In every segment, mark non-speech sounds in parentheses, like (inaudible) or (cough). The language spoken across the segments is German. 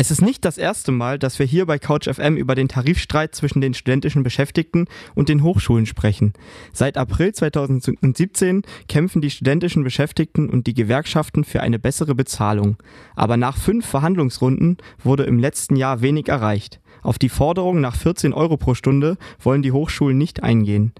Es ist nicht das erste Mal, dass wir hier bei Couch FM über den Tarifstreit zwischen den studentischen Beschäftigten und den Hochschulen sprechen. Seit April 2017 kämpfen die studentischen Beschäftigten und die Gewerkschaften für eine bessere Bezahlung. Aber nach fünf Verhandlungsrunden wurde im letzten Jahr wenig erreicht. Auf die Forderung nach 14 Euro pro Stunde wollen die Hochschulen nicht eingehen.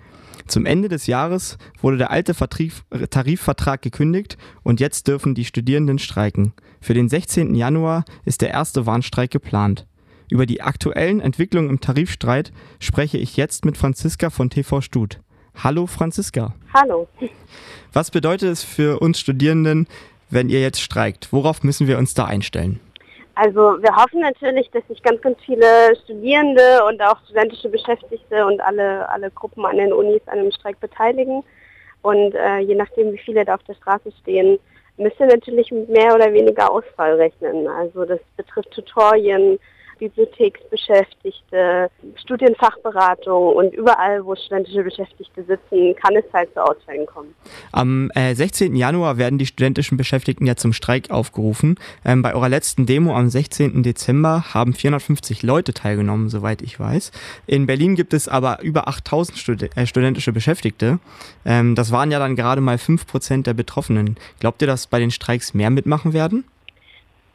Zum Ende des Jahres wurde der alte Vertrieb, Tarifvertrag gekündigt und jetzt dürfen die Studierenden streiken. Für den 16. Januar ist der erste Warnstreik geplant. Über die aktuellen Entwicklungen im Tarifstreit spreche ich jetzt mit Franziska von TV Stut. Hallo Franziska. Hallo. Was bedeutet es für uns Studierenden, wenn ihr jetzt streikt? Worauf müssen wir uns da einstellen? Also wir hoffen natürlich, dass sich ganz, ganz viele Studierende und auch studentische Beschäftigte und alle, alle Gruppen an den Unis an einem Streik beteiligen. Und äh, je nachdem, wie viele da auf der Straße stehen, müsst ihr natürlich mit mehr oder weniger Ausfall rechnen. Also das betrifft Tutorien, Bibliotheksbeschäftigte, Studienfachberatung und überall, wo studentische Beschäftigte sitzen, kann es halt zu Ausfällen kommen. Am äh, 16. Januar werden die studentischen Beschäftigten ja zum Streik aufgerufen. Ähm, bei eurer letzten Demo am 16. Dezember haben 450 Leute teilgenommen, soweit ich weiß. In Berlin gibt es aber über 8000 Stud äh, studentische Beschäftigte. Ähm, das waren ja dann gerade mal 5% der Betroffenen. Glaubt ihr, dass bei den Streiks mehr mitmachen werden?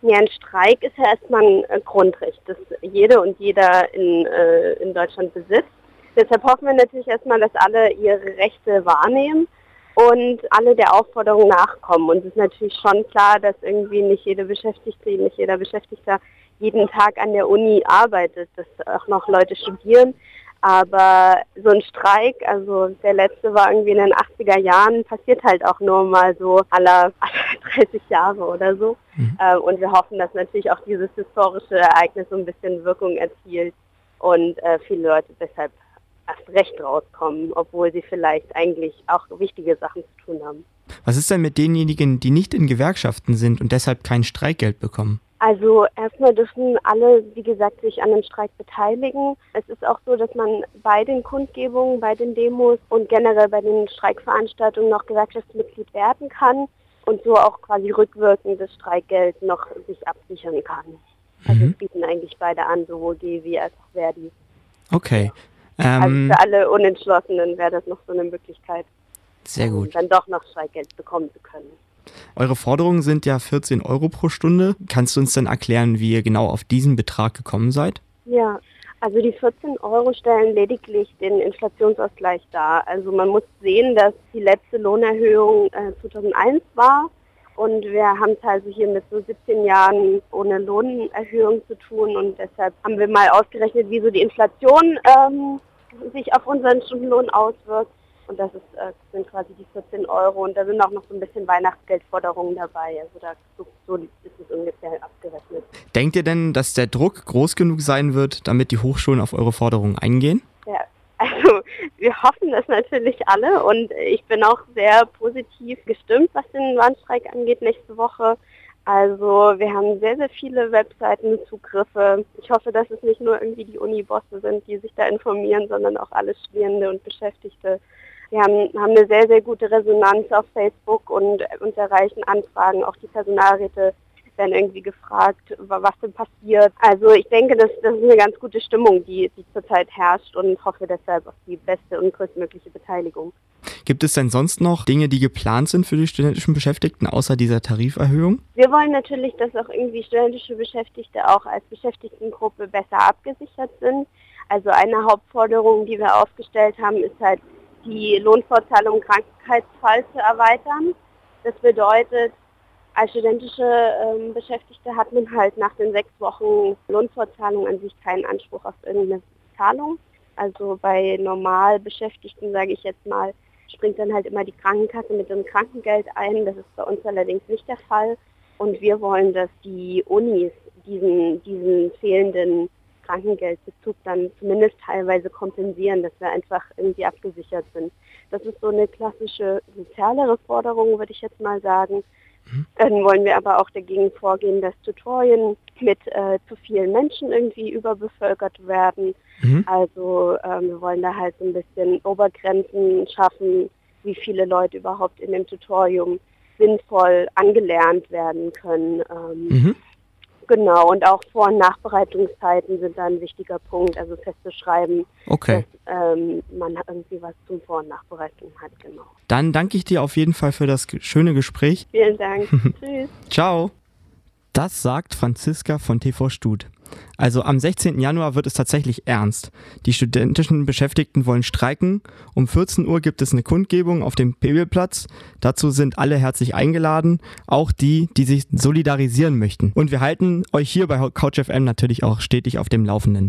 Ja, ein Streik ist ja erstmal ein äh, Grundrecht, das jede und jeder in, äh, in Deutschland besitzt. Deshalb hoffen wir natürlich erstmal, dass alle ihre Rechte wahrnehmen und alle der Aufforderung nachkommen. Und es ist natürlich schon klar, dass irgendwie nicht jede Beschäftigte, nicht jeder Beschäftigter jeden Tag an der Uni arbeitet, dass auch noch Leute studieren. Aber so ein Streik, also der letzte war irgendwie in den 80er Jahren, passiert halt auch nur mal so aller (laughs) 30 Jahre oder so. Mhm. Äh, und wir hoffen, dass natürlich auch dieses historische Ereignis so ein bisschen Wirkung erzielt und äh, viele Leute deshalb erst recht rauskommen, obwohl sie vielleicht eigentlich auch wichtige Sachen zu tun haben. Was ist denn mit denjenigen, die nicht in Gewerkschaften sind und deshalb kein Streikgeld bekommen? Also erstmal dürfen alle, wie gesagt, sich an dem Streik beteiligen. Es ist auch so, dass man bei den Kundgebungen, bei den Demos und generell bei den Streikveranstaltungen noch Gewerkschaftsmitglied werden kann und so auch quasi rückwirkend das Streikgeld noch sich absichern kann. Also mhm. es bieten eigentlich beide an, sowohl GW als auch Verdi. Okay. Also ähm, also für alle Unentschlossenen wäre das noch so eine Möglichkeit, sehr gut. dann doch noch Streikgeld bekommen zu können. Eure Forderungen sind ja 14 Euro pro Stunde. Kannst du uns denn erklären, wie ihr genau auf diesen Betrag gekommen seid? Ja, also die 14 Euro stellen lediglich den Inflationsausgleich dar. Also man muss sehen, dass die letzte Lohnerhöhung äh, 2001 war und wir haben es also hier mit so 17 Jahren ohne Lohnerhöhung zu tun und deshalb haben wir mal ausgerechnet, wie so die Inflation ähm, sich auf unseren Stundenlohn auswirkt. Und das, ist, äh, sind quasi die 14 Euro. Und da sind auch noch so ein bisschen Weihnachtsgeldforderungen dabei. Also da so, so ist es ungefähr abgerechnet. Denkt ihr denn, dass der Druck groß genug sein wird, damit die Hochschulen auf eure Forderungen eingehen? Ja, (laughs) also wir hoffen das natürlich alle und ich bin auch sehr positiv gestimmt, was den Warnstreik angeht nächste Woche. Also wir haben sehr, sehr viele Webseitenzugriffe. Ich hoffe, dass es nicht nur irgendwie die Uni-Bosse sind, die sich da informieren, sondern auch alle Studierende und Beschäftigte. Wir haben, haben eine sehr, sehr gute Resonanz auf Facebook und uns erreichen Anfragen. Auch die Personalräte werden irgendwie gefragt, was denn passiert. Also ich denke, das, das ist eine ganz gute Stimmung, die, die zurzeit herrscht und hoffe deshalb auf die beste und größtmögliche Beteiligung. Gibt es denn sonst noch Dinge, die geplant sind für die studentischen Beschäftigten, außer dieser Tariferhöhung? Wir wollen natürlich, dass auch irgendwie studentische Beschäftigte auch als Beschäftigtengruppe besser abgesichert sind. Also eine Hauptforderung, die wir aufgestellt haben, ist halt die Lohnfortzahlung im Krankheitsfall zu erweitern. Das bedeutet, als studentische ähm, Beschäftigte hat man halt nach den sechs Wochen Lohnfortzahlung an sich keinen Anspruch auf irgendeine Zahlung. Also bei normal Beschäftigten, sage ich jetzt mal, springt dann halt immer die Krankenkasse mit dem Krankengeld ein. Das ist bei uns allerdings nicht der Fall. Und wir wollen, dass die Unis diesen, diesen fehlenden Krankengeldbezug dann zumindest teilweise kompensieren, dass wir einfach irgendwie abgesichert sind. Das ist so eine klassische sozialere Forderung, würde ich jetzt mal sagen. Mhm. Dann wollen wir aber auch dagegen vorgehen, dass Tutorien mit äh, zu vielen Menschen irgendwie überbevölkert werden. Mhm. Also ähm, wir wollen da halt so ein bisschen Obergrenzen schaffen, wie viele Leute überhaupt in dem Tutorium sinnvoll angelernt werden können. Ähm, mhm. Genau, und auch Vor- und Nachbereitungszeiten sind da ein wichtiger Punkt, also festzuschreiben, Okay. dass ähm, man irgendwie was zum Vor- und Nachbereiten hat, genau. Dann danke ich dir auf jeden Fall für das schöne Gespräch. Vielen Dank. (laughs) Tschüss. Ciao. Das sagt Franziska von TV Stud. Also am 16. Januar wird es tatsächlich ernst. Die studentischen Beschäftigten wollen streiken. Um 14 Uhr gibt es eine Kundgebung auf dem Pebelplatz. Dazu sind alle herzlich eingeladen, auch die, die sich solidarisieren möchten. Und wir halten euch hier bei CouchFM natürlich auch stetig auf dem Laufenden.